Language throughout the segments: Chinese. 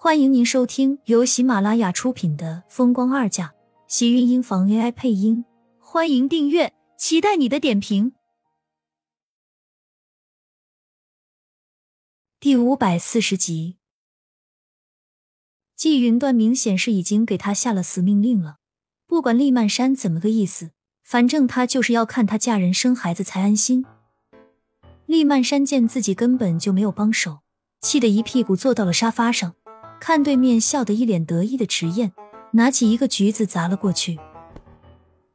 欢迎您收听由喜马拉雅出品的《风光二嫁》，喜运音房 AI 配音。欢迎订阅，期待你的点评。第五百四十集，季云端明显是已经给他下了死命令了，不管厉曼山怎么个意思，反正他就是要看她嫁人生孩子才安心。厉曼山见自己根本就没有帮手。气得一屁股坐到了沙发上，看对面笑得一脸得意的迟燕，拿起一个橘子砸了过去。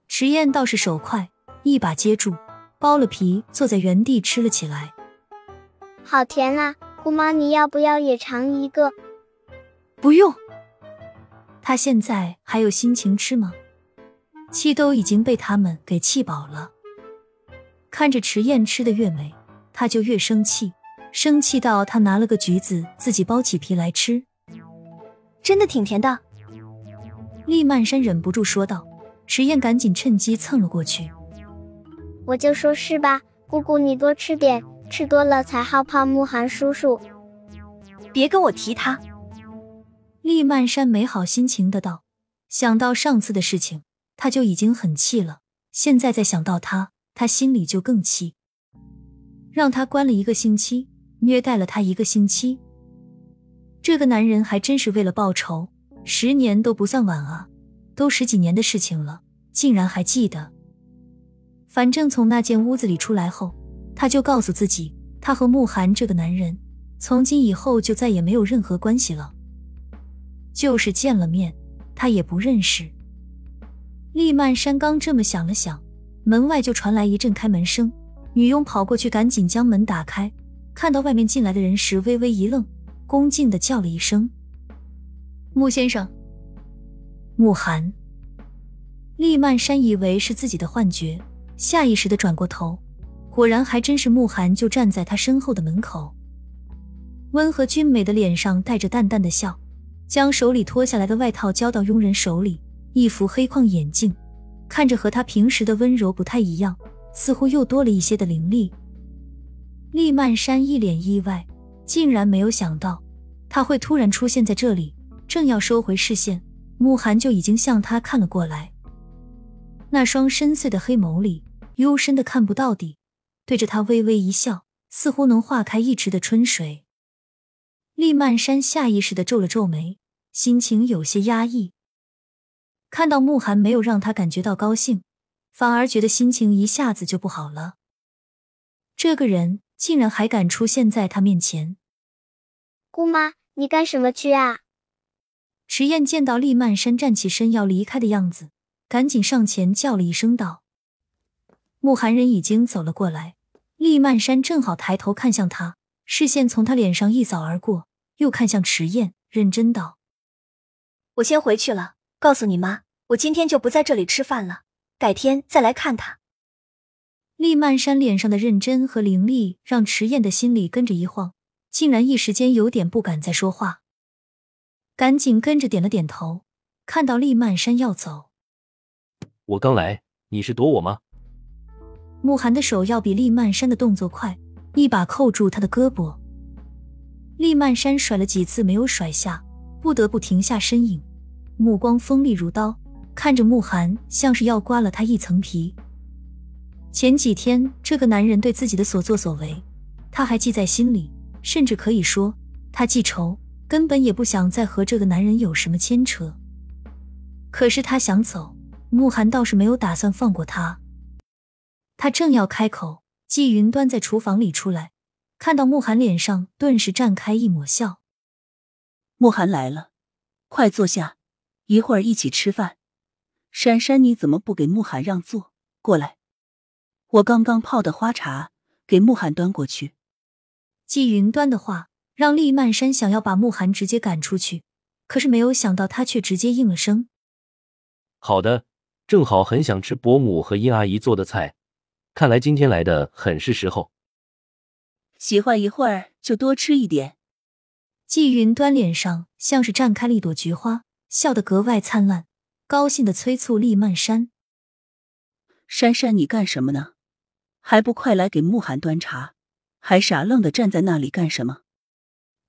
迟燕倒是手快，一把接住，剥了皮，坐在原地吃了起来。好甜啊，姑妈，你要不要也尝一个？不用。他现在还有心情吃吗？气都已经被他们给气饱了。看着迟燕吃的越美，他就越生气。生气到他拿了个橘子自己剥起皮来吃，真的挺甜的。厉曼山忍不住说道，池燕赶紧趁机蹭了过去。我就说是吧，姑姑你多吃点，吃多了才好泡慕寒叔叔。别跟我提他。厉曼山没好心情的道，想到上次的事情，他就已经很气了，现在再想到他，他心里就更气，让他关了一个星期。虐待了他一个星期，这个男人还真是为了报仇，十年都不算晚啊，都十几年的事情了，竟然还记得。反正从那间屋子里出来后，他就告诉自己，他和慕寒这个男人从今以后就再也没有任何关系了，就是见了面他也不认识。厉曼山刚这么想了想，门外就传来一阵开门声，女佣跑过去，赶紧将门打开。看到外面进来的人时，微微一愣，恭敬的叫了一声：“穆先生。”慕寒。厉曼山以为是自己的幻觉，下意识的转过头，果然还真是慕寒，就站在他身后的门口。温和俊美的脸上带着淡淡的笑，将手里脱下来的外套交到佣人手里，一副黑框眼镜，看着和他平时的温柔不太一样，似乎又多了一些的凌厉。厉曼山一脸意外，竟然没有想到他会突然出现在这里。正要收回视线，慕寒就已经向他看了过来。那双深邃的黑眸里，幽深的看不到底，对着他微微一笑，似乎能化开一池的春水。厉曼山下意识的皱了皱眉，心情有些压抑。看到慕寒没有让他感觉到高兴，反而觉得心情一下子就不好了。这个人。竟然还敢出现在他面前！姑妈，你干什么去啊？迟燕见到厉曼山站起身要离开的样子，赶紧上前叫了一声道：“慕寒人已经走了过来。”厉曼山正好抬头看向他，视线从他脸上一扫而过，又看向迟燕，认真道：“我先回去了，告诉你妈，我今天就不在这里吃饭了，改天再来看他。”厉曼山脸上的认真和凌厉，让迟燕的心里跟着一晃，竟然一时间有点不敢再说话，赶紧跟着点了点头。看到厉曼山要走，我刚来，你是躲我吗？慕寒的手要比厉曼山的动作快，一把扣住他的胳膊。厉曼山甩了几次没有甩下，不得不停下身影，目光锋利如刀，看着慕寒，像是要刮了他一层皮。前几天，这个男人对自己的所作所为，他还记在心里，甚至可以说，他记仇，根本也不想再和这个男人有什么牵扯。可是他想走，慕寒倒是没有打算放过他。他正要开口，季云端在厨房里出来，看到慕寒脸上顿时绽开一抹笑。慕寒来了，快坐下，一会儿一起吃饭。珊珊，你怎么不给慕寒让座？过来。我刚刚泡的花茶，给慕寒端过去。季云端的话让厉曼山想要把慕寒直接赶出去，可是没有想到他却直接应了声：“好的，正好很想吃伯母和殷阿姨做的菜，看来今天来的很是时候。喜欢一会儿就多吃一点。”季云端脸上像是绽开了一朵菊花，笑得格外灿烂，高兴的催促厉曼山：“珊珊，你干什么呢？”还不快来给慕寒端茶，还傻愣的站在那里干什么？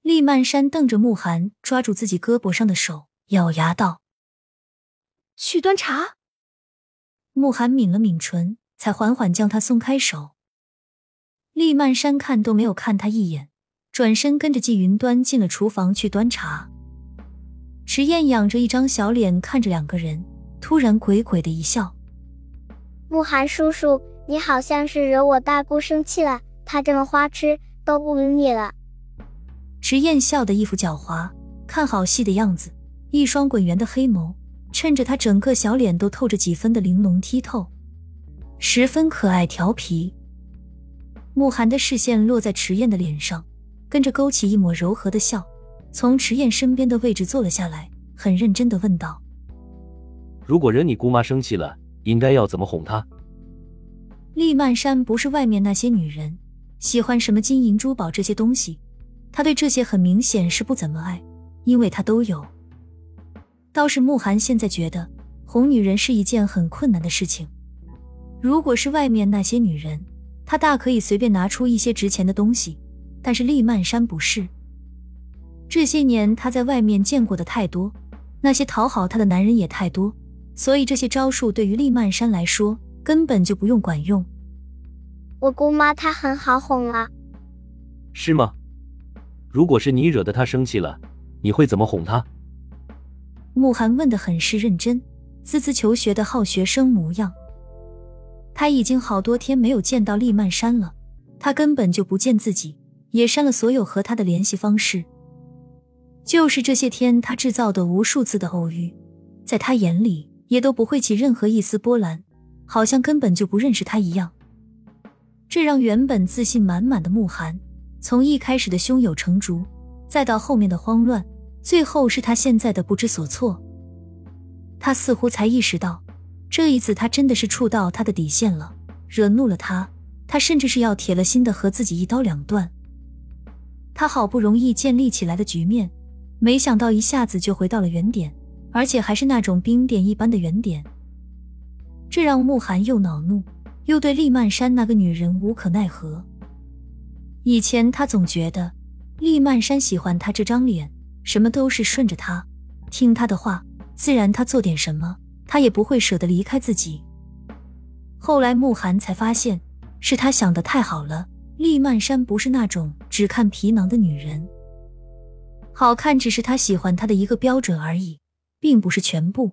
厉曼山瞪着慕寒，抓住自己胳膊上的手，咬牙道：“去端茶。”慕寒抿了抿唇，才缓缓将他松开手。厉曼山看都没有看他一眼，转身跟着季云端进了厨房去端茶。池燕仰着一张小脸看着两个人，突然鬼鬼的一笑：“慕寒叔叔，你好像是惹我大姑生气了，她这么花痴，都不理你了。”池燕笑得一副狡猾、看好戏的样子，一双滚圆的黑眸，衬着她整个小脸都透着几分的玲珑剔透，十分可爱调皮。慕寒的视线落在池燕的脸上，跟着勾起一抹柔和的笑，从池燕身边的位置坐了下来，很认真的问道：“如果惹你姑妈生气了，应该要怎么哄她？”厉曼山不是外面那些女人，喜欢什么金银珠宝这些东西。他对这些很明显是不怎么爱，因为他都有。倒是慕寒现在觉得哄女人是一件很困难的事情。如果是外面那些女人，他大可以随便拿出一些值钱的东西，但是厉曼山不是。这些年他在外面见过的太多，那些讨好他的男人也太多，所以这些招数对于厉曼山来说根本就不用管用。我姑妈她很好哄啊，是吗？如果是你惹得她生气了，你会怎么哄她？慕寒问的很是认真，孜孜求学的好学生模样。他已经好多天没有见到厉曼山了，他根本就不见自己，也删了所有和他的联系方式。就是这些天他制造的无数次的偶遇，在他眼里也都不会起任何一丝波澜，好像根本就不认识他一样。这让原本自信满满的慕寒。从一开始的胸有成竹，再到后面的慌乱，最后是他现在的不知所措。他似乎才意识到，这一次他真的是触到他的底线了，惹怒了他，他甚至是要铁了心的和自己一刀两断。他好不容易建立起来的局面，没想到一下子就回到了原点，而且还是那种冰点一般的原点。这让慕寒又恼怒，又对厉曼山那个女人无可奈何。以前他总觉得厉曼山喜欢他这张脸，什么都是顺着他，听他的话，自然他做点什么，他也不会舍得离开自己。后来慕寒才发现，是他想的太好了。厉曼山不是那种只看皮囊的女人，好看只是他喜欢她的一个标准而已，并不是全部。